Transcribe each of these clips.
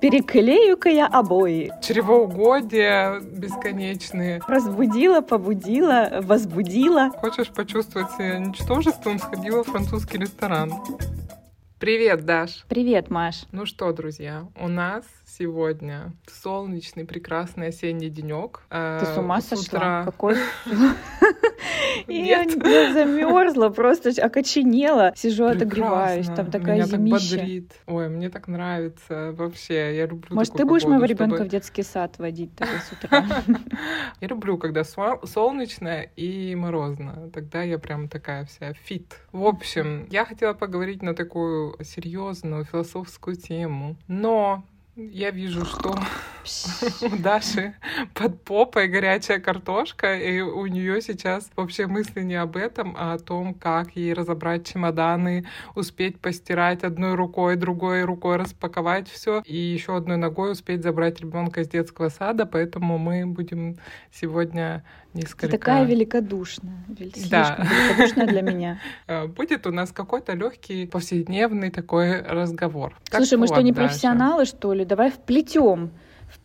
Переклею-ка я обои. Чревоугодия бесконечные. Разбудила, побудила, возбудила. Хочешь почувствовать себя ничтожеством, сходила в французский ресторан. Привет, Даш. Привет, Маш. Ну что, друзья, у нас сегодня солнечный, прекрасный осенний денек. Ты с ума сошла? утра... Какой? Я замерзла, просто окоченела. Сижу, отогреваюсь. Там такая зимища. Ой, мне так нравится вообще. Я люблю Может, ты будешь моего ребенка в детский сад водить тогда с утра? Я люблю, когда сол- солнечно и морозно. Тогда я прям такая вся фит. В общем, я хотела поговорить на такую серьезную философскую тему. Но я вижу, что у Даши под попой горячая картошка, и у нее сейчас вообще мысли не об этом, а о том, как ей разобрать чемоданы, успеть постирать одной рукой, другой рукой распаковать все, и еще одной ногой успеть забрать ребенка из детского сада. Поэтому мы будем сегодня Ты несколько... такая великодушная. вел- Да. Слишком великодушная для меня. Э, Будет у нас какой-то легкий повседневный такой разговор. Так Слушай, мы что, не Даша. профессионалы, что ли? Давай вплетем.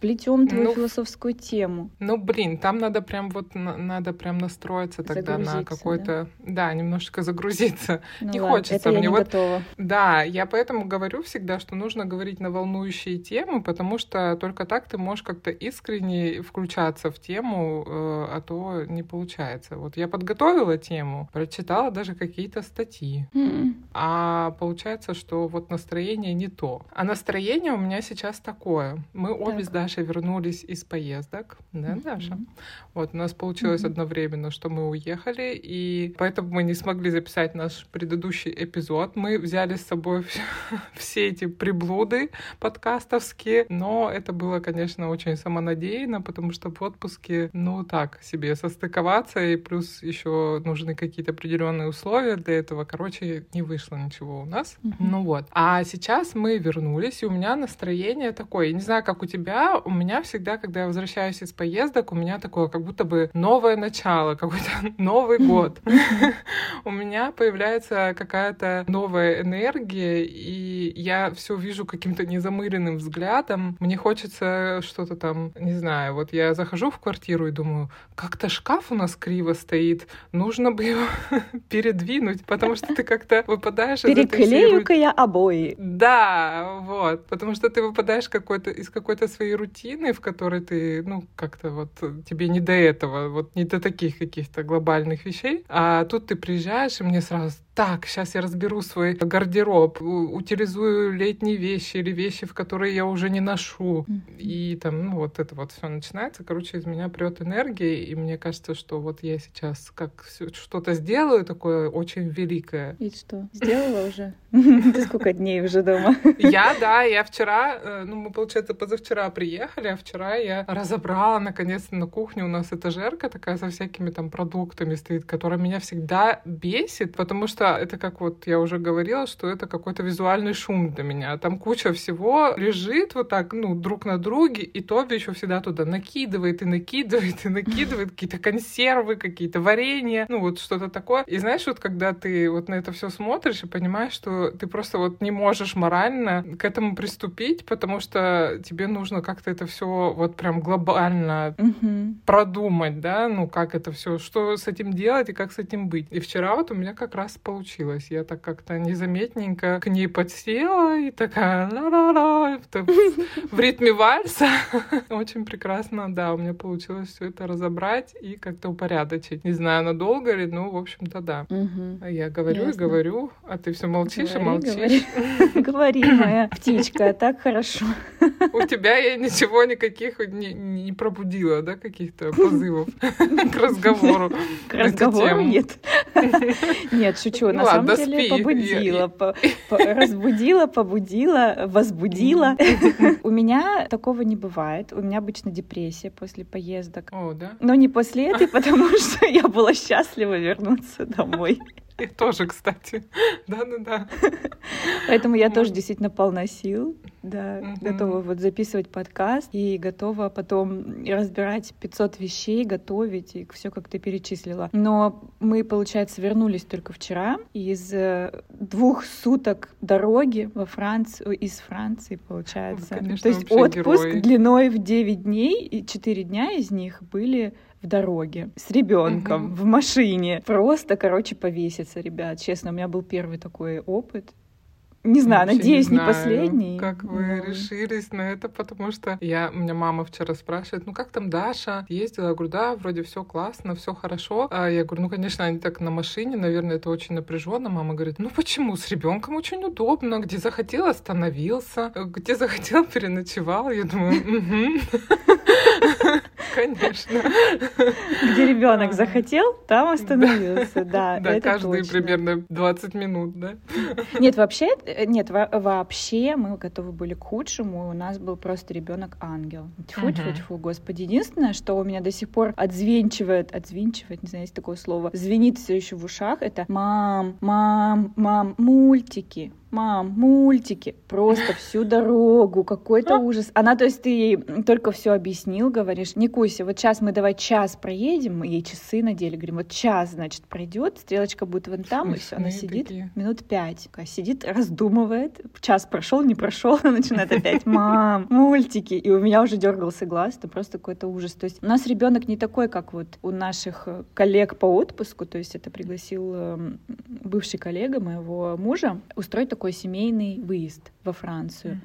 Вплетем твою Ну, философскую тему. Ну, блин, там надо прям вот на- надо прям настроиться тогда на какой-то, да? немножечко загрузиться. Ну Не ладно, хочется это я мне не вот- готова. Да, я поэтому говорю всегда, что нужно говорить на волнующие темы, потому что только так ты можешь как-то искренне включаться в тему, э, а то не получается. Вот я подготовила тему, прочитала даже какие-то статьи, М. а получается, что вот настроение не то. А настроение у меня сейчас такое. Мы обе Так. Дашей вернулись из поездок, да, Мгм. Даша? Вот у нас получилось Мгм. одновременно, что мы уехали, и поэтому мы не смогли записать наш предыдущий эпизод. Мы взяли с собой вс- все эти приблуды подкастовские, но это было, конечно, очень самонадеянно, потому что в отпуске, ну так себе состыковаться, и плюс еще нужны какие-то определенные условия для этого. Короче, не вышло ничего у нас. Мгм. Ну вот. А сейчас мы вернулись, и у меня настроение такое. Я не знаю, как у тебя, у меня всегда, когда я возвращаюсь из поездок, у меня такое, как будто бы новое начало, какой-то Новый год. У меня появляется какая-то новая энергия, и я все вижу каким-то незамыленным взглядом. Мне хочется что-то там, не знаю, вот я захожу в квартиру и думаю, как-то шкаф у нас криво стоит, нужно бы его передвинуть, потому что ты как-то выпадаешь Переклею-ка я обои. да, вот, потому что ты выпадаешь какой-то из какой-то своей рутины, в которой ты, ну, как-то вот э, тебе не до этого, вот не до таких каких-то глобальных вещей, а тут ты приезжаешь, и мне сразу так, сейчас я разберу свой гардероб, утилизую летние вещи или вещи, в которые я уже не ношу. И там, ну, вот это вот все начинается. Короче, из меня прет энергия, и мне кажется, что вот я сейчас как что-то сделаю такое очень великое, И что, сделала уже? Ты сколько дней уже дома? Я, да, я вчера, э, ну, мы, получается, позавчера приехали, а вчера я разобрала, наконец-то, на кухне у нас этажерка такая со всякими там продуктами стоит, которая меня всегда бесит, потому что это, как вот я уже говорила, что это какой-то визуальный шум для меня. Там куча всего лежит вот так, ну, друг на друге, и Тоби еще всегда туда накидывает и накидывает и накидывает какие-то консервы, какие-то варенья, ну, вот что-то такое. И знаешь, вот когда ты вот на это все смотришь и понимаешь, что ты просто вот не можешь морально к этому приступить, потому что тебе нужно как-то это все вот прям глобально Мгм. продумать, да, ну как это все, что с этим делать и как с этим быть. И вчера вот у меня как раз получилось. Я так как-то незаметненько к ней подсела и такая ла-ла-ла, в- ритме вальса. Очень прекрасно, да, у меня получилось все это разобрать и как-то упорядочить. Не знаю, надолго ли, ну, в общем-то, да. А Я говорю Ясно. и говорю, а ты все молчишь и молчишь. говори. Моя птичка, так хорошо. У тебя я ничего никаких не, не пробудила, да, каких-то позывов к разговору. К разговору нет. Нет, шучу. Ну На ладно, самом деле спи. побудила, по- по- разбудила, побудила, возбудила. У меня такого не бывает. У меня обычно депрессия после поездок. О, да? Но не после этой, потому что я была счастлива вернуться домой. Я тоже, кстати. Да-да-да. Поэтому я Вот. тоже действительно полна сил. да, готова вот записывать подкаст и готова потом разбирать 500 вещей, готовить и все, как ты перечислила. Но мы, получается, вернулись только вчера из э, двух суток дороги во Францию, из Франции, получается. конечно, То есть отпуск герой. длиной в 9 дней, и 4 дня из них были в дороге с ребенком Мгм. в машине. Просто, короче, повеситься, ребят. Честно, у меня был первый такой опыт. Не знаю, Вообще надеюсь, не, знаю, последний. Как вы но- решились на это, потому что я, у меня мама вчера спрашивает, ну как там Даша ездила? Я говорю, да, вроде все классно, все хорошо. А я говорю, ну конечно, они так на машине, наверное, это очень напряженно. Мама говорит, ну почему? С ребенком очень удобно. Где захотел, остановился. Где захотел, переночевал. Я думаю. Конечно. Где ребенок захотел, там остановился. Да, Да, каждые примерно 20 минут, да? Нет, вообще, нет, во- вообще мы готовы были к худшему. У нас был просто ребенок ангел. Тьфу, тьфу, тьфу, господи. Единственное, что у меня до сих пор отзвенчивает, отзвенчивает, не знаю, есть такое слово, звенит все еще в ушах, это мам, мам, мам, мультики. Мам, мультики. Просто всю дорогу. Какой-то ужас. Она, то есть, ты ей только все объяснил, говоришь, не куйся, вот сейчас мы давай час проедем, мы ей часы надели, говорим, вот час, значит, пройдет, стрелочка будет вон там, и все. Она Смешные сидит такие. минут пять. Сидит, раздумывает. Час прошел, не прошел, она начинает опять. Мам, мультики. И у меня уже дергался глаз. Это просто какой-то ужас. То есть у нас ребенок не такой, как вот у наших коллег по отпуску. То есть это пригласил эм, бывший коллега моего мужа устроить такой семейный выезд во Францию.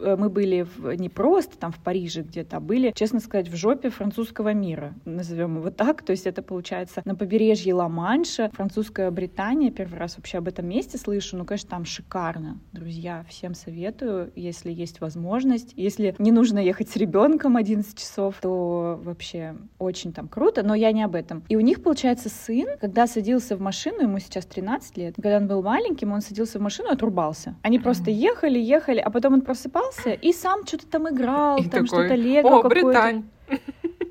Э, Мы были в- не просто там в Париже где-то, а были, честно сказать, в жопе французского мира, назовем его так. То есть это получается на побережье Ла-Манша, французская Британия. Первый раз вообще об этом месте слышу. Ну, конечно, там шикарно. Друзья, всем советую, если есть возможность. Если не нужно ехать с ребенком 11 часов, то вообще очень там круто. Но я не об этом. И у них, получается, сын, когда садился в машину, ему сейчас 13 лет, когда он был маленьким, он садился в машину и отрубался. Они просто ехали, ехали, а потом он просыпался и сам что-то там играл, И там такой, что-то лего О, какое-то. Британь.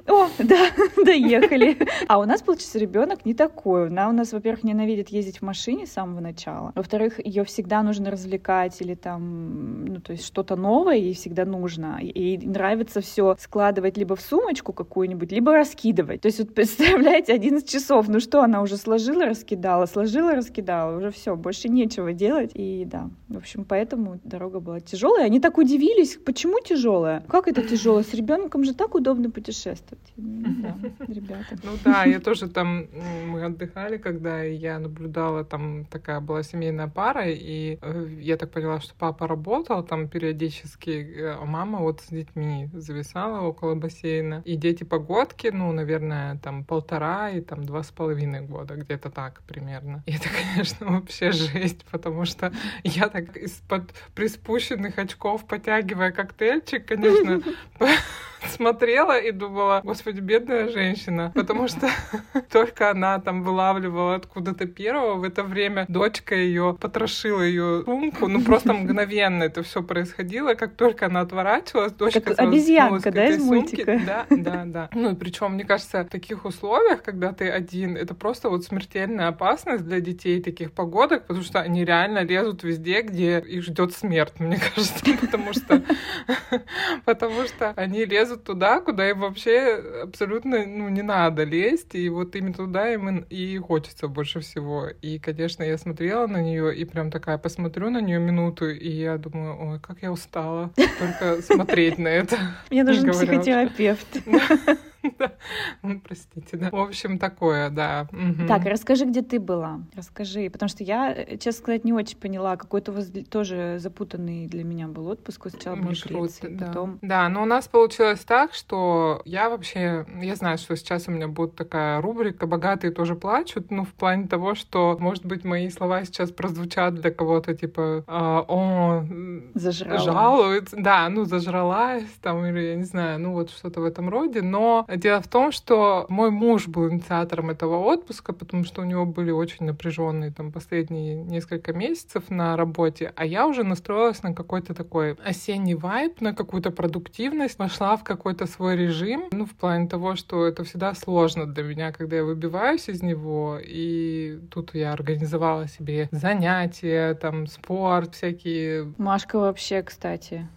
О, да, доехали. А у нас, получается, ребенок не такой. Она у нас, во-первых, ненавидит ездить в машине с самого начала. Во-вторых, ее всегда нужно развлекать или там, ну, то есть что-то новое ей всегда нужно. Ей нравится все складывать либо в сумочку какую-нибудь, либо раскидывать. То есть вот представляете, 11 часов, ну что, она уже сложила, раскидала, сложила, раскидала, уже все, больше нечего делать. И да, в общем, поэтому дорога была тяжелая. Они так удивились, почему тяжелая? Как это тяжело? С ребенком же так удобно путешествовать. Да, ребята. Ну да, я тоже там, мы отдыхали, когда я наблюдала, там такая была семейная пара, и э, я так поняла, что папа работал там периодически, э, а мама вот с детьми зависала около бассейна. И дети погодки, ну, наверное, там полтора и там два с половиной года, где-то так примерно. И это, конечно, вообще жесть, потому что я так из-под приспущенных очков, потягивая коктейльчик, конечно, смотрела и думала, господи, бедная женщина, потому что только она там вылавливала откуда-то первого, в это время дочка ее потрошила ее сумку, ну просто мгновенно это все происходило, как только она отворачивалась, дочка Как обезьянка, да, из мультика? Да, да, да. Ну и причем, мне кажется, в таких условиях, когда ты один, это просто вот смертельная опасность для детей таких погодок, потому что они реально лезут везде, где их ждет смерть, мне кажется, потому что потому что они лезут туда, куда им вообще абсолютно ну, не надо лезть, и вот именно туда им и хочется больше всего. И, конечно, я смотрела на нее и прям такая посмотрю на нее минуту, и я думаю, ой, как я устала только смотреть на это. Мне нужен психотерапевт. Ну, простите, да. В общем, такое, да. Так, расскажи, где ты была. Расскажи, потому что я, э, честно сказать, не очень поняла. Какой-то у вас тоже запутанный для меня был отпуск. Сначала были Греции, потом... Да, но у нас получилось так, что я вообще, я знаю, что сейчас у меня будет такая рубрика «Богатые тоже плачут», ну, в плане того, что, может быть, мои слова сейчас прозвучат для кого-то, типа, а, о, Зажрала. жалуется, да, ну, зажралась, там, или, я не знаю, ну, вот что-то в этом роде, но дело в том, что мой муж был инициатором этого отпуска, потому что у него были очень напряженные там последние несколько месяцев на работе, а я уже настроилась на какой-то такой осенний вайб, на какую-то продуктивность, вошла в какой-то свой режим, ну, в плане того, что это всегда сложно для меня, когда я выбиваюсь из него, и тут я организовала себе занятия, там, спорт, всякие Машка вообще, кстати,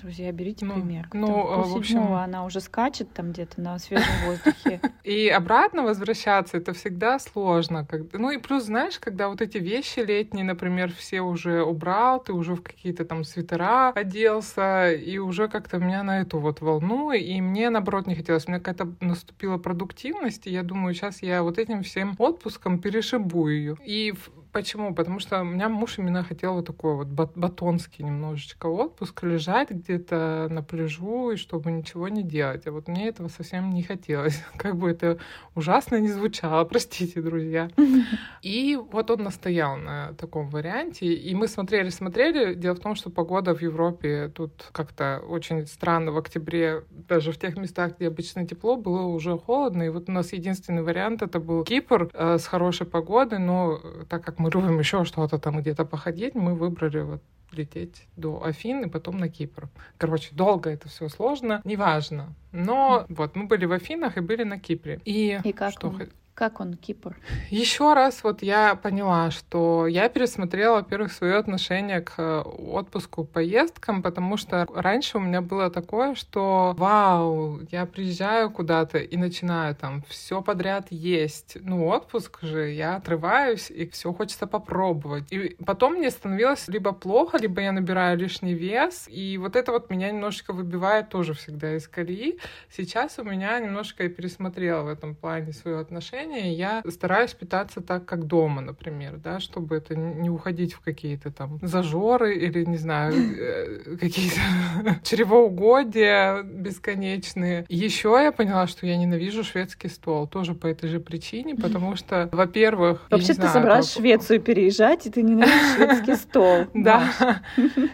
Друзья, берите Ну, пример. ну, э, в общем- она уже скачет там где-то на свежем воздухе. И обратно возвращаться это всегда сложно. Ну и плюс, знаешь, когда вот эти вещи летние, например, все уже убрал, ты уже в какие-то там свитера оделся, и уже как-то меня на эту вот волну, и мне наоборот не хотелось. У меня какая-то наступила продуктивность, и я думаю, сейчас я вот этим всем отпуском перешибу ее. И Почему? Потому что у меня муж именно хотел вот такой вот бат- батонский немножечко отпуск, лежать где-то на пляжу и чтобы ничего не делать. А вот мне этого совсем не хотелось. Как бы это ужасно не звучало, простите, друзья. И вот он настоял на таком варианте. И мы смотрели-смотрели. Дело в том, что погода в Европе тут как-то очень странно. В октябре даже в тех местах, где обычно тепло, было уже холодно. И вот у нас единственный вариант это был Кипр э, с хорошей погодой. Но так как мы любим еще что-то там где-то походить, мы выбрали вот лететь до Афин и потом на Кипр. Короче, долго это все сложно, неважно. Но вот мы были в Афинах и были на Кипре. И, И как что он? Как он, Кипр? еще раз вот я поняла, что я пересмотрела, во-первых, свое отношение к э, отпуску, поездкам, потому что раньше у меня было такое, что вау, я приезжаю куда-то и начинаю там все подряд есть. Ну, отпуск же, я отрываюсь и все хочется попробовать. И потом мне становилось либо плохо, либо я набираю лишний вес, и вот это вот меня немножко выбивает тоже всегда из колеи. Сейчас у меня немножко я пересмотрела в этом плане свое отношение. Я стараюсь питаться так, как дома, например, да, чтобы это не уходить в какие-то там зажоры или, не знаю, э, какие-то чревоугодия бесконечные. Еще я поняла, что я ненавижу шведский стол. Тоже по этой же причине, потому что, во-первых, Вообще ты собралась в Швецию переезжать, и ты ненавидишь шведский стол. Да,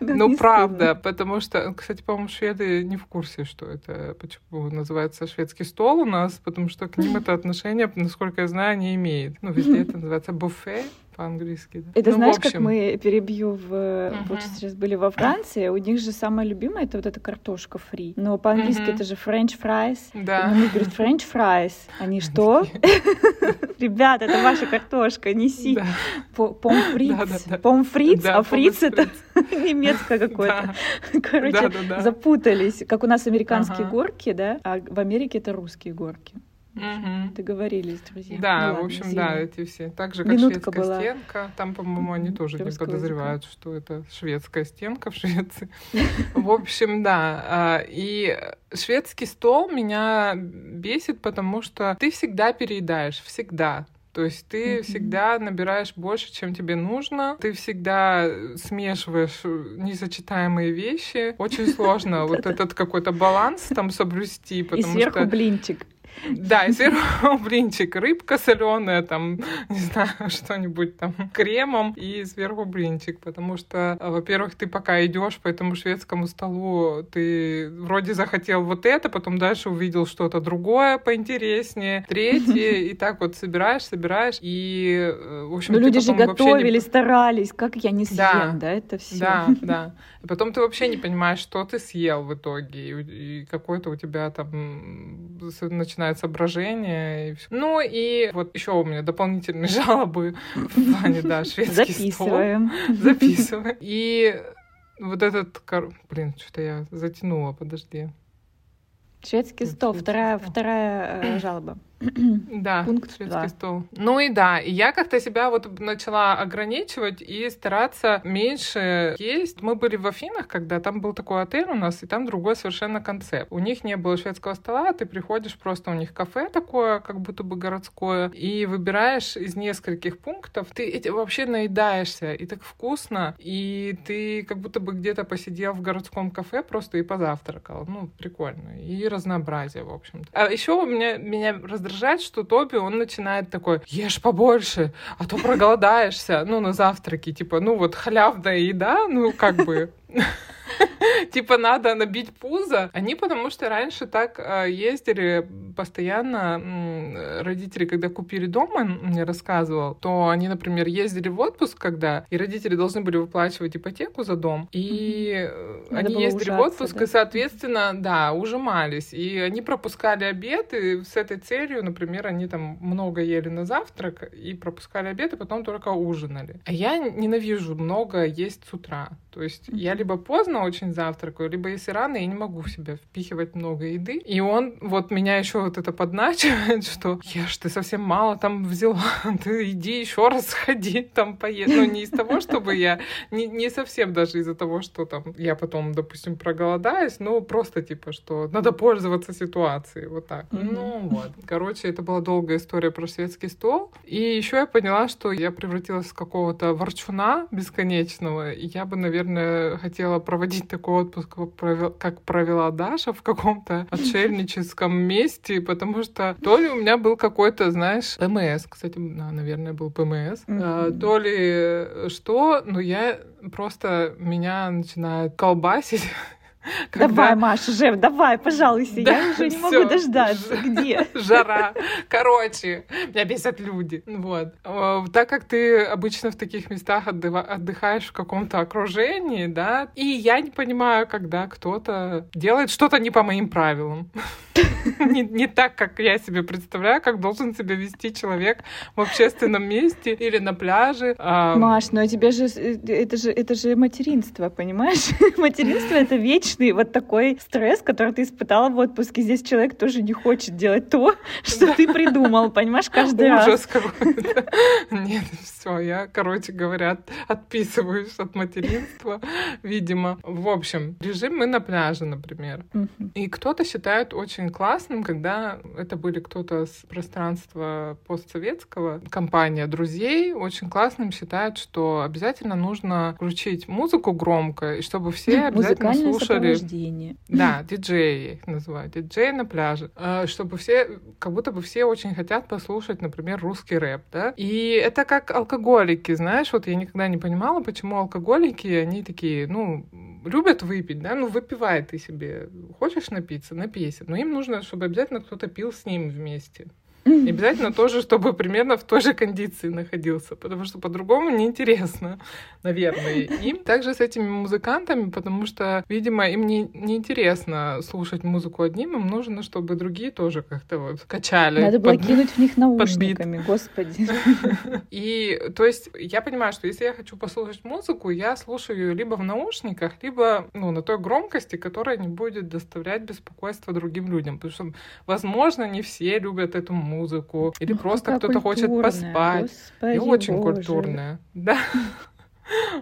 ну правда, потому что, кстати, по-моему, шведы не в курсе, что это, почему называется шведский стол у нас, потому что к ним это отношение, насколько я знаю, не имеет. Ну, везде это называется буфе по-английски. да. Это Ну, знаешь, как общем, мы перебью в... Мгм. Получается, сейчас были во Франции, у них же самое любимое это вот эта картошка фри. Но по-английски Мгм. это же french fries. Да. И на них говорят french fries. Они что? Ребята, это ваша картошка, неси. Помфриц. Помфриц, а фриц это немецкое какое-то. Да, Короче, запутались. Как у нас американские горки, да, а в Америке это русские горки. Мгм. Договорились, друзья. Да, Ну в ладно, общем, извини. да, эти все. Так же, как Минутка шведская была. стенка. Там, по-моему, они тоже не Русского подозревают, что это шведская стенка в Швеции. В общем, да. а, И шведский стол меня бесит, потому что ты всегда переедаешь, всегда. То есть ты Мгм. всегда набираешь больше, чем тебе нужно. Ты всегда смешиваешь несочетаемые вещи. Очень сложно вот этот какой-то баланс там соблюсти, И потому сверху что... блинчик. Да, сверху блинчик, рыбка соленая, там, не знаю, что-нибудь там кремом, и сверху блинчик, потому что, а, во-первых, ты пока идешь по этому шведскому столу, ты вроде захотел вот это, потом дальше увидел что-то другое поинтереснее, третье, и так вот собираешь, собираешь, и, э, в общем, Но ты люди же вообще не готовили, старались. Как я не съем, Да. да, это все. да, да. И потом ты вообще не понимаешь, что ты съел в итоге. И, и какое-то у тебя там м, с- начинается брожение. И всё. Ну и вот еще у меня дополнительные жалобы в плане, да, шведский стол. Записываем. Записываем. И вот этот... Блин, что-то я затянула, подожди. Шведский стол, вторая, вторая э, жалоба. Да, Пункт шведский два. стол. Ну и да, и я как-то себя вот начала ограничивать и стараться меньше есть. Мы были в Афинах, когда там был такой отель у нас, и там другой совершенно концепт. У них не было шведского стола, ты приходишь просто у них кафе такое, как будто бы городское, и выбираешь из нескольких пунктов. Ты эти вообще наедаешься, и так вкусно, и ты как будто бы где-то посидел в городском кафе просто и позавтракал. Ну, прикольно. И разнообразие, в общем-то. А еще у меня, меня раздражает, что Тоби, он начинает такой, ешь побольше, а то проголодаешься. Ну, на завтраке, типа, ну вот халявная еда, ну, как бы... Типа надо набить пузо. Они потому что раньше так э, ездили постоянно. Родители, когда купили дом, он мне рассказывал, то они, например, ездили в отпуск, когда и родители должны были выплачивать ипотеку за дом. И Надо они ездили в ужаться, отпуск да? и, соответственно, да, ужимались. И они пропускали обед, и с этой целью, например, они там много ели на завтрак и пропускали обед, и потом только ужинали. А я ненавижу много есть с утра. То есть я либо поздно очень завтракаю, либо если рано, я не могу в себя впихивать много еды. И он вот меня еще вот это подначивает, что ешь, ты совсем мало там взяла, ты иди еще раз сходи там поесть. Но не из того, чтобы я, не, не совсем даже из-за того, что там я потом, допустим, проголодаюсь, но просто типа, что надо пользоваться ситуацией, вот так. Mm-hmm. Ну вот. Короче, это была долгая история про шведский стол. И еще я поняла, что я превратилась в какого-то ворчуна бесконечного, и я бы, наверное, хотела проводить такой отпуск, как провела Даша в каком-то отшельническом месте, потому что то ли у меня был какой-то, знаешь, ПМС, кстати, наверное, был ПМС, mm-hmm. то ли что, но я просто меня начинает колбасить Когда... Давай, Маша, Жев, давай, пожалуйста, да, я уже не могу дождаться. Где? Жара. Короче, меня бесят люди. Вот. Так как ты обычно в таких местах отдыхаешь в каком-то окружении, да, и я не понимаю, когда кто-то делает что-то не по моим правилам. не, не так, как я себе представляю, как должен себя вести человек в общественном месте или на пляже. Маш, ну а тебе же э, это же это же материнство, понимаешь? материнство это вечный вот такой стресс, который ты испытала в отпуске. Здесь человек тоже не хочет делать то, что ты придумал, понимаешь, каждый раз. Ужас какой-то. Нет, все, я, короче говоря, отписываюсь от материнства, видимо. В общем, режим мы на пляже, например. И кто-то считает очень классным, когда это были кто-то с пространства постсоветского, компания друзей, очень классным считают, что обязательно нужно включить музыку громко, и чтобы все обязательно слушали... Да, диджеи я их называю, диджеи на пляже. А, чтобы все, как будто бы все очень хотят послушать, например, русский рэп, да? И это как алкоголики, знаешь, вот я никогда не понимала, почему алкоголики, они такие, ну, любят выпить, да, ну выпивай ты себе. Хочешь напиться, напейся. Но им нужно, чтобы обязательно кто-то пил с ним вместе. И обязательно тоже, чтобы примерно в той же кондиции находился, потому что по-другому неинтересно, наверное. И также с этими музыкантами, потому что, видимо, им не, не интересно слушать музыку одним, им нужно, чтобы другие тоже как-то вот качали. Надо было кинуть в них наушниками, господи. И, то есть, я понимаю, что если я хочу послушать музыку, я слушаю ее либо в наушниках, либо, ну, на той громкости, которая не будет доставлять беспокойство другим людям, потому что, возможно, не все любят эту музыку, музыку, или ну, просто кто-то хочет поспать. Господи, и очень боже. культурная. Да.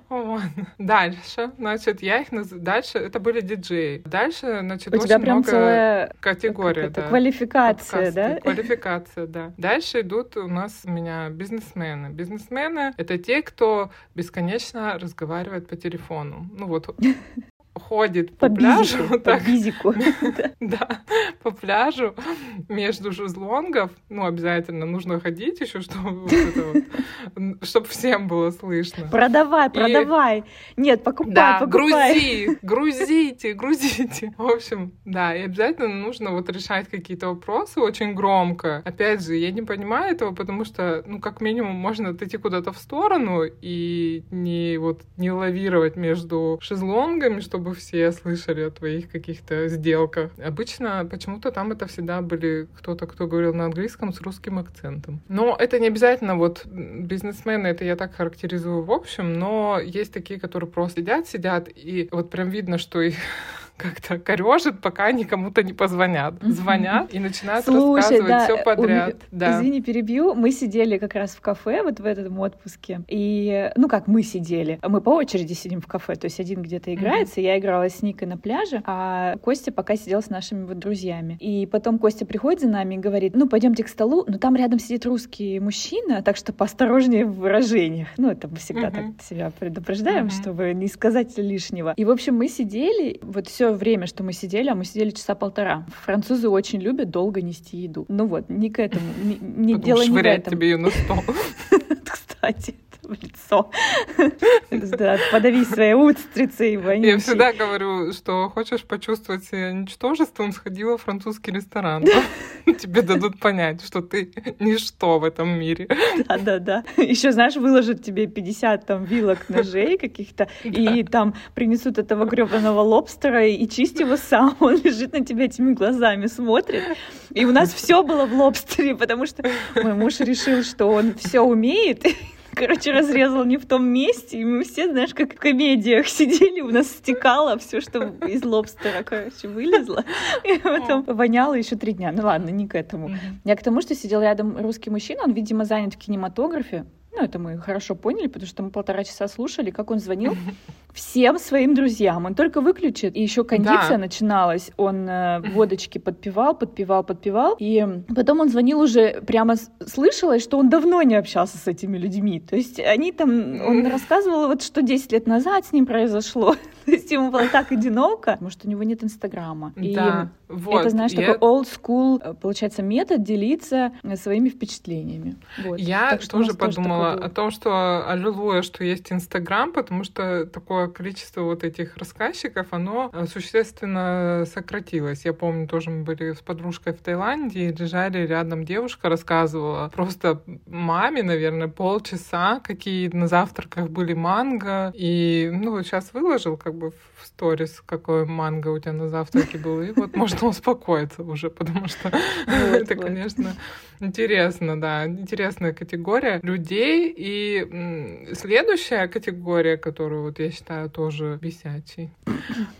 Вот. Дальше, значит, я их наз... дальше это были диджеи. Дальше, значит, У тебя прям целая категория, да. Квалификация, да? Квалификация, да. Дальше идут у нас у меня бизнесмены. Бизнесмены — это те, кто бесконечно разговаривает по телефону. Ну вот ходит по, по пляжу. Бизику, так, по бизику. да, по пляжу между шезлонгов. Ну, обязательно нужно ходить еще, чтобы, чтобы всем было слышно. Продавай, продавай. Нет, покупай, покупай. грузи, грузите, грузите. В общем, да, и обязательно нужно вот решать какие-то вопросы очень громко. Опять же, я не понимаю этого, потому что, ну, как минимум, можно отойти куда-то в сторону и не вот не лавировать между шезлонгами, чтобы чтобы все слышали о твоих каких-то сделках. Обычно почему-то там это всегда были кто-то, кто говорил на английском с русским акцентом. Но это не обязательно вот бизнесмены, это я так характеризую в общем, но есть такие, которые просто сидят, сидят, и вот прям видно, что их как-то корежит, пока они кому-то не позвонят. Звонят и начинают Слушай, рассказывать да, все подряд. У... Да. Извини, перебью. Мы сидели как раз в кафе вот в этом отпуске. И, ну как мы сидели? Мы по очереди сидим в кафе. То есть один где-то играется. Mm-hmm. Я играла с Никой на пляже, а Костя пока сидел с нашими вот друзьями. И потом Костя приходит за нами и говорит, ну пойдемте к столу, но там рядом сидит русский мужчина, так что поосторожнее в выражениях. Ну это мы всегда mm-hmm. так себя предупреждаем, mm-hmm. чтобы не сказать лишнего. И в общем мы сидели, вот все все время, что мы сидели, а мы сидели часа полтора. Французы очень любят долго нести еду. Ну вот, не к этому, не, не дело не в этом. тебе ее на стол. Кстати в лицо. Да, подави свои устрицы и вонючие. Я всегда говорю, что хочешь почувствовать себя ничтожеством, сходила в французский ресторан. Тебе дадут понять, что ты ничто в этом мире. Да, да, да. Еще, знаешь, выложат тебе 50 там вилок ножей каких-то, и там принесут этого гребаного лобстера, и чисть его сам. Он лежит на тебя этими глазами, смотрит. И у нас все было в лобстере, потому что мой муж решил, что он все умеет, короче, разрезал не в том месте, и мы все, знаешь, как в комедиях сидели, у нас стекало все, что из лобстера, короче, вылезло, и потом воняло еще три дня. Ну ладно, не к этому. Я к тому, что сидел рядом русский мужчина, он, видимо, занят в кинематографе, ну, это мы хорошо поняли, потому что мы полтора часа слушали, как он звонил всем своим друзьям. Он только выключит, и еще кондиция да. начиналась. Он э, водочки подпевал, подпевал, подпевал. И потом он звонил уже, прямо слышалось, что он давно не общался с этими людьми. То есть они там, он рассказывал, вот что 10 лет назад с ним произошло. То есть ему было так одиноко. Может, у него нет Инстаграма. И да, вот, это, знаешь, я... такой old school, э, получается, метод делиться э, своими впечатлениями. Вот. Я так тоже подумала тоже о том, что аллилуйя, что есть Инстаграм, потому что такое количество вот этих рассказчиков, оно э, существенно сократилось. Я помню, тоже мы были с подружкой в Таиланде, и лежали рядом девушка, рассказывала просто маме, наверное, полчаса, какие на завтраках были манго. И, ну, сейчас выложил как бы в сторис, какой манго у тебя на завтраке был, и вот можно успокоиться уже, потому что это, конечно, интересно, да, интересная категория людей. И следующая категория, которую вот я считаю тоже бесячей,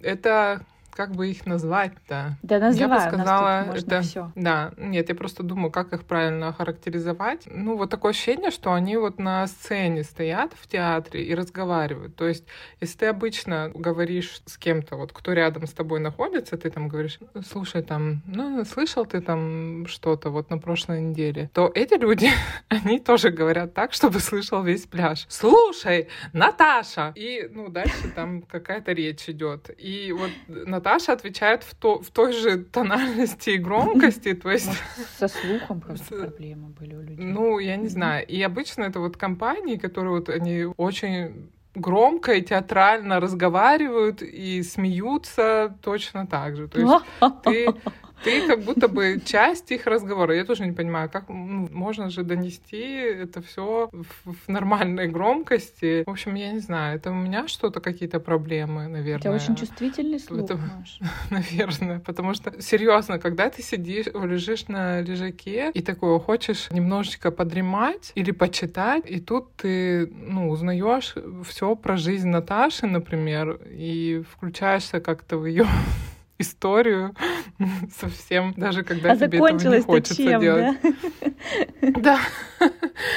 это как бы их назвать-то? Да, называй, я бы сказала, это... Всё. Да, нет, я просто думаю, как их правильно характеризовать. Ну, вот такое ощущение, что они вот на сцене стоят в театре и разговаривают. То есть, если ты обычно говоришь с кем-то, вот кто рядом с тобой находится, ты там говоришь, слушай, там, ну, слышал ты там что-то вот на прошлой неделе, то эти люди, они тоже говорят так, чтобы слышал весь пляж. Слушай, Наташа! И, ну, дальше там какая-то речь идет. И вот на Наташа отвечает в, то, в той же тональности и громкости. То есть... со слухом просто проблемы были у людей. Ну, я не знаю. И обычно это вот компании, которые вот они очень громко и театрально разговаривают и смеются точно так же. То есть ты ты как будто бы часть их разговора. Я тоже не понимаю, как ну, можно же донести это все в, в нормальной громкости. В общем, я не знаю, это у меня что-то, какие-то проблемы, наверное. Это очень чувствительный слух, это, Наверное, потому что, серьезно, когда ты сидишь, лежишь на лежаке и такое хочешь немножечко подремать или почитать, и тут ты, ну, узнаешь все про жизнь Наташи, например, и включаешься как-то в ее историю совсем, даже когда а тебе этого не хочется чем, делать. Да? да.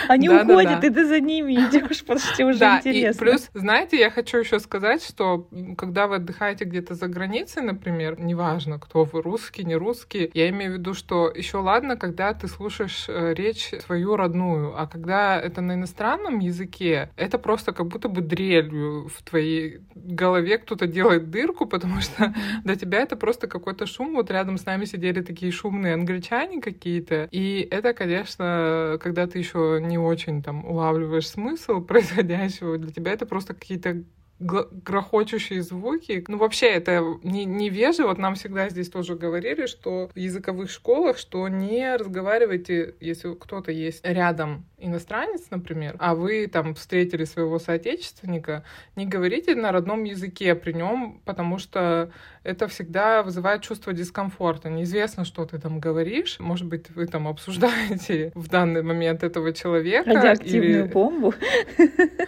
Они да, уходят, да, и ты за ними идешь, что уже да, интересно. И плюс, знаете, я хочу еще сказать, что когда вы отдыхаете где-то за границей, например, неважно, кто вы, русский, не русский, я имею в виду, что еще ладно, когда ты слушаешь э, речь свою родную, а когда это на иностранном языке, это просто как будто бы дрелью в твоей голове кто-то делает дырку, потому что для тебя это просто какой-то шум. Вот рядом с нами сидели такие шумные англичане какие-то. И это, конечно, когда ты еще не очень там улавливаешь смысл происходящего, для тебя это просто какие-то грохочущие звуки. Ну, вообще, это не, не веже. Вот нам всегда здесь тоже говорили, что в языковых школах, что не разговаривайте, если кто-то есть рядом иностранец, например, а вы там встретили своего соотечественника, не говорите на родном языке при нем, потому что это всегда вызывает чувство дискомфорта. Неизвестно, что ты там говоришь. Может быть, вы там обсуждаете в данный момент этого человека. Радиоактивную или... бомбу.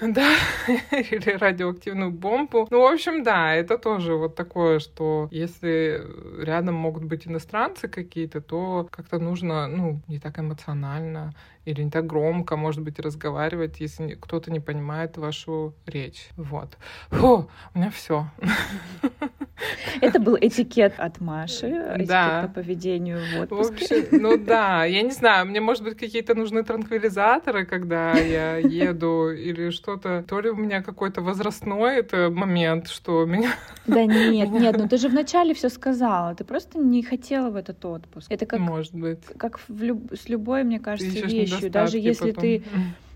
Да, или радиоактивную бомбу. Ну, в общем, да, это тоже вот такое, что если рядом могут быть иностранцы какие-то, то как-то нужно, ну, не так эмоционально или не так громко, может быть, разговаривать, если кто-то не понимает вашу речь. Вот. Фу, у меня все. Это был этикет от Маши, этикет да. по поведению в отпуске. В общем, ну да, я не знаю, мне, может быть, какие-то нужны транквилизаторы, когда я еду, или что-то. То ли у меня какой-то возрастной это момент, что меня... Да нет, нет, ну ты же вначале все сказала, ты просто не хотела в этот отпуск. Это как... Может быть. Как в люб... с любой, мне кажется, вещью. Даже если потом. ты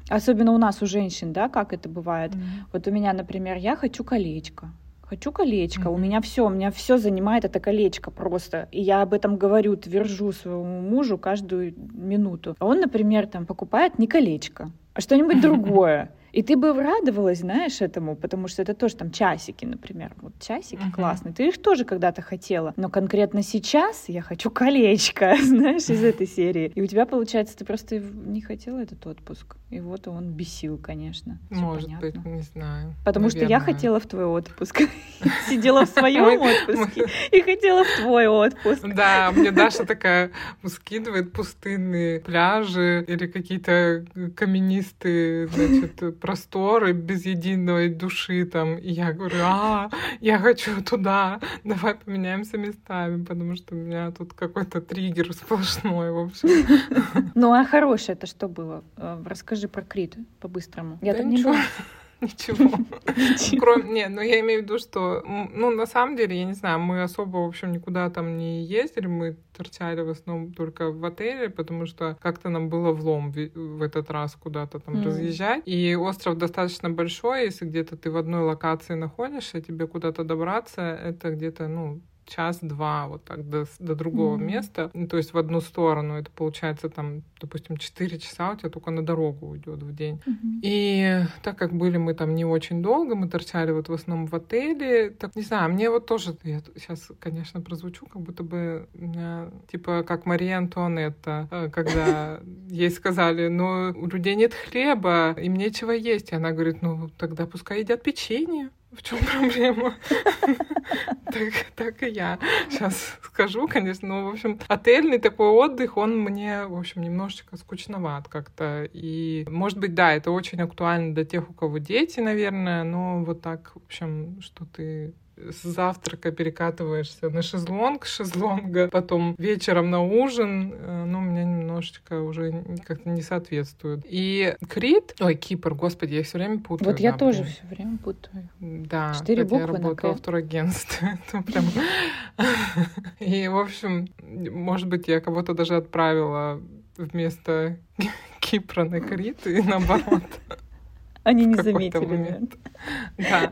Особенно у нас, у женщин, да, как это бывает. Mm-hmm. Вот у меня, например, я хочу колечко хочу колечко, mm-hmm. у меня все, у меня все занимает это колечко просто. И я об этом говорю, твержу своему мужу каждую минуту. А он, например, там покупает не колечко, а что-нибудь другое. И ты бы радовалась, знаешь, этому, потому что это тоже там часики, например. Вот часики uh-huh. классные. Ты их тоже когда-то хотела. Но конкретно сейчас я хочу колечко, знаешь, из этой серии. И у тебя, получается, ты просто не хотела этот отпуск. И вот он бесил, конечно. Может быть, не знаю. Потому что я хотела в твой отпуск. Сидела в своем отпуске и хотела в твой отпуск. Да, мне Даша такая скидывает пустынные пляжи или какие-то каменистые, значит, просторы без единой души там. И я говорю, а, я хочу туда, давай поменяемся местами, потому что у меня тут какой-то триггер сплошной, в общем. Ну, а хорошее это что было? Э, расскажи про Крит по-быстрому. Я там не была. Ничего. Кроме, нет, ну я имею в виду, что, ну, на самом деле, я не знаю, мы особо, в общем, никуда там не ездили, мы торчали в основном только в отеле, потому что как-то нам было влом в этот раз куда-то там mm. разъезжать. И остров достаточно большой, если где-то ты в одной локации находишься, тебе куда-то добраться, это где-то, ну, час-два вот так до, до другого mm-hmm. места, ну, то есть в одну сторону. Это получается там, допустим, 4 часа у тебя только на дорогу уйдет в день. Mm-hmm. И так как были мы там не очень долго, мы торчали вот в основном в отеле, так не знаю, мне вот тоже, я сейчас, конечно, прозвучу, как будто бы меня, типа как Мария Антуанетта, э, когда ей сказали, ну, у людей нет хлеба, им нечего есть. И она говорит, ну, тогда пускай едят печенье. В чем проблема? так, так и я сейчас скажу, конечно. Но, в общем, отельный такой отдых, он мне, в общем, немножечко скучноват как-то. И, может быть, да, это очень актуально для тех, у кого дети, наверное, но вот так, в общем, что ты с завтрака перекатываешься на шезлонг, шезлонга, потом вечером на ужин, э, ну, у меня немножечко уже как-то не соответствует. И Крит, ой, Кипр, господи, я все время путаю. Вот я да, тоже все время путаю. Да, Четыре буквы я работала в турагентстве. прям... И, в общем, может быть, я кого-то даже отправила вместо Кипра на Крит и наоборот. Они не заметили. Да.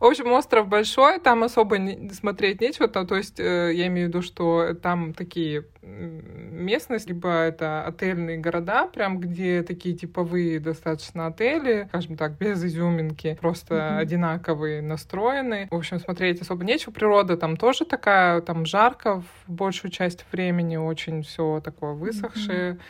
В общем, остров большой, там особо не, смотреть нечего, то, то есть э, я имею в виду, что там такие местность, либо это отельные города, прям где такие типовые достаточно отели, скажем так, без изюминки, просто mm-hmm. одинаковые настроены. В общем, смотреть особо нечего. Природа там тоже такая, там жарко в большую часть времени, очень все такое высохшее. Mm-hmm.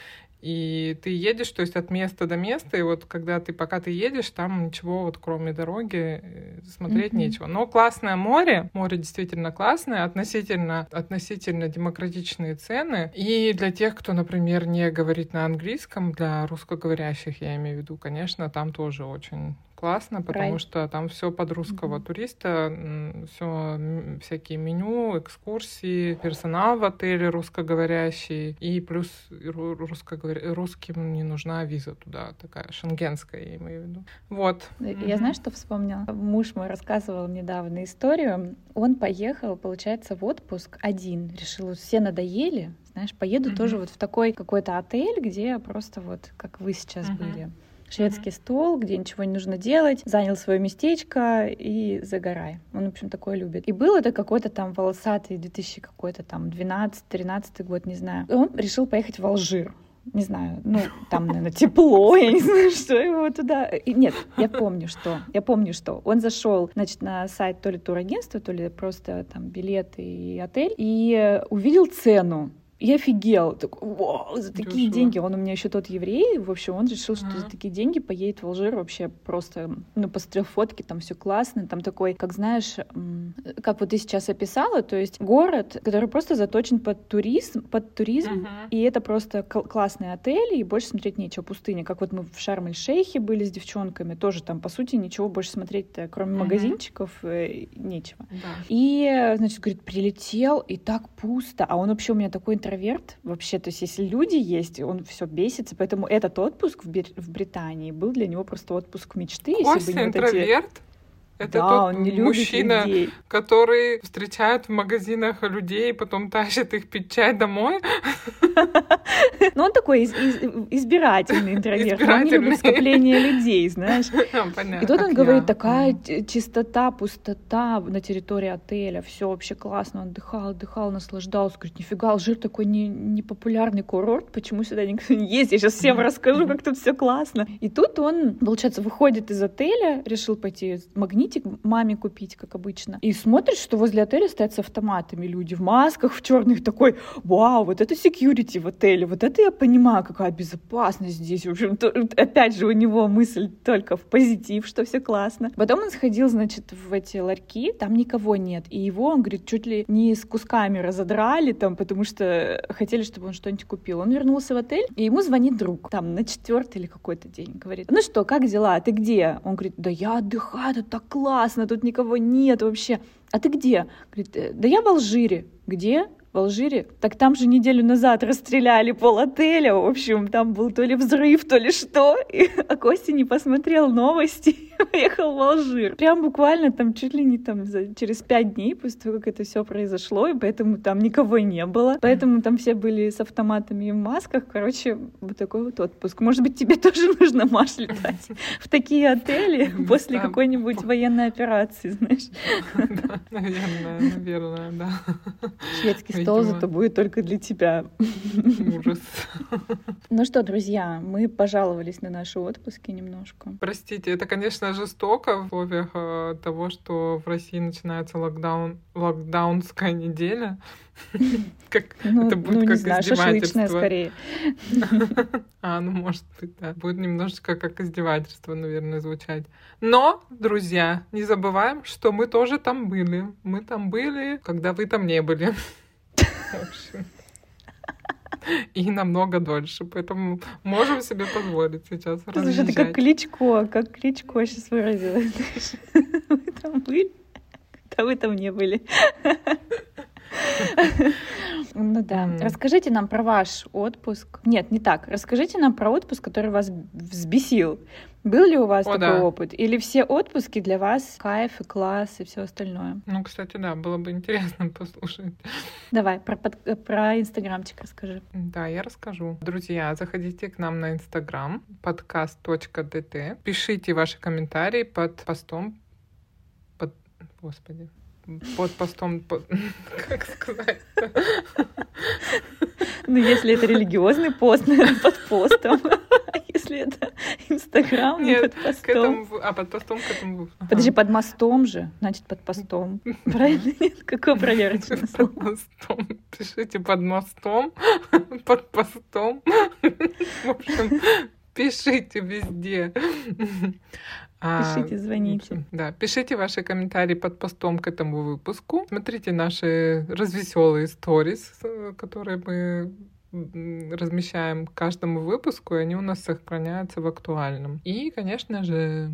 И ты едешь, то есть от места до места, и вот когда ты, пока ты едешь, там ничего вот кроме дороги э, смотреть mm-hmm. нечего. Но классное море, море действительно классное, относительно, относительно демократичные цены. И для тех, кто, например, не говорит на английском, для русскоговорящих, я имею в виду, конечно, там тоже очень классно, потому right. что там все под русского mm-hmm. туриста, все всякие меню, экскурсии, персонал в отеле русскоговорящий, и плюс русско русским не нужна виза туда, такая шенгенская, я имею в виду. Вот. Я mm-hmm. знаешь, что вспомнила? Муж мой рассказывал недавно историю. Он поехал, получается, в отпуск один. Решил, все надоели, знаешь, поеду mm-hmm. тоже вот в такой какой-то отель, где просто вот, как вы сейчас mm-hmm. были шведский стол, где ничего не нужно делать, занял свое местечко и загорай. Он, в общем, такое любит. И был это какой-то там волосатый 2000 какой-то там 12-13 год, не знаю. И он решил поехать в Алжир не знаю, ну, там, наверное, тепло, я не знаю, что его туда... И нет, я помню, что, я помню, что он зашел, значит, на сайт то ли турагентства, то ли просто там билеты и отель, и увидел цену и офигел. Такой, вау, за такие Дешево. деньги. Он у меня еще тот еврей. В общем, он решил, что uh-huh. за такие деньги поедет в Алжир вообще просто, ну, посмотрел фотки, там все классно. Там такой, как знаешь, как вот ты сейчас описала, то есть город, который просто заточен под туризм, под туризм, uh-huh. и это просто классный отель, и больше смотреть нечего, пустыня. Как вот мы в Шарм-эль-Шейхе были с девчонками, тоже там, по сути, ничего больше смотреть кроме uh-huh. магазинчиков, э, нечего. Uh-huh. И, значит, говорит, прилетел, и так пусто. А он вообще у меня такой интроверт вообще, то есть если люди есть, он все бесится, поэтому этот отпуск в, Бир- в Британии был для него просто отпуск мечты. Костя если бы не интроверт? Вот эти... Это да, тот он не мужчина, который встречает в магазинах людей, потом тащит их пить чай домой. Ну, он такой избирательный интроверт. Он не любит скопление людей, знаешь. И тут он говорит, такая чистота, пустота на территории отеля, все вообще классно. Он отдыхал, отдыхал, наслаждался. Говорит, нифига, Алжир такой непопулярный курорт, почему сюда никто не ездит? Я сейчас всем расскажу, как тут все классно. И тут он, получается, выходит из отеля, решил пойти магнитик маме купить, как обычно. И смотрит, что возле отеля стоят с автоматами люди в масках, в черных, такой, вау, вот это security в отеле, вот это я понимаю, какая безопасность здесь. В общем, опять же, у него мысль только в позитив, что все классно. Потом он сходил, значит, в эти ларьки, там никого нет. И его, он говорит, чуть ли не с кусками разодрали там, потому что хотели, чтобы он что-нибудь купил. Он вернулся в отель, и ему звонит друг, там, на четвертый или какой-то день. Говорит, ну что, как дела? Ты где? Он говорит, да я отдыхаю, тут так классно, тут никого нет вообще. А ты где? Говорит, «Э, да я в Алжире. Где? В Алжире, так там же неделю назад расстреляли пол отеля, в общем, там был то ли взрыв, то ли что, и, а Костя не посмотрел новости поехал в Алжир. Прям буквально там чуть ли не там за, через пять дней после того, как это все произошло, и поэтому там никого не было, поэтому там все были с автоматами и в масках, короче, вот такой вот отпуск. Может быть, тебе тоже нужно, Маш, летать в такие отели после какой-нибудь военной операции, знаешь? Наверное, наверное, да. Шведский стол зато будет только для тебя. Ужас. Ну что, друзья, мы пожаловались на наши отпуски немножко. Простите, это, конечно, жестоко в условиях э, того, что в России начинается локдаун, локдаунская неделя. Как ну, это будет ну, как издевательство. скорее. А, ну может быть, да. Будет немножечко как издевательство, наверное, звучать. Но, друзья, не забываем, что мы тоже там были. Мы там были, когда вы там не были. И намного дольше, поэтому можем себе позволить сейчас Слушай, это как Кличко, как Кличко сейчас выразилась. Вы там были, да вы там не были. Ну да. Расскажите нам про ваш отпуск. Нет, не так. Расскажите нам про отпуск, который вас взбесил. Был ли у вас О, такой да. опыт? Или все отпуски для вас кайф и класс и все остальное? Ну, кстати, да, было бы интересно послушать. Давай, про, под, про инстаграмчик расскажи. Да, я расскажу. Друзья, заходите к нам на инстаграм подкаст.дт. Пишите ваши комментарии под постом. Под... Господи, под постом, под... как сказать Ну, если это религиозный пост, наверное, под постом. Если это Инстаграм, не под постом. а под постом к этому... Подожди, под мостом же, значит, под постом. Правильно? Нет? Какое проверочное слово? Под мостом. Пишите под мостом, под постом. В общем, пишите везде. А, пишите, звоните. Да, пишите ваши комментарии под постом к этому выпуску. Смотрите наши развеселые сторис, которые мы размещаем к каждому выпуску, и они у нас сохраняются в актуальном. И, конечно же,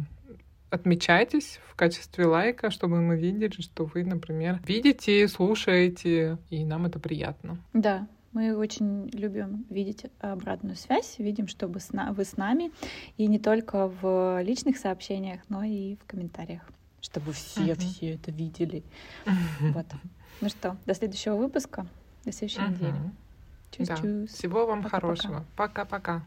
отмечайтесь в качестве лайка, чтобы мы видели, что вы, например, видите, слушаете, и нам это приятно. Да, мы очень любим видеть обратную связь, видим, что вы с, нами, и не только в личных сообщениях, но и в комментариях, чтобы все, uh-huh. все это видели. Вот. Ну что, до следующего выпуска, до следующей uh-huh. недели. Чус-чус. Да. Всего вам Пока-пока. хорошего. Пока-пока.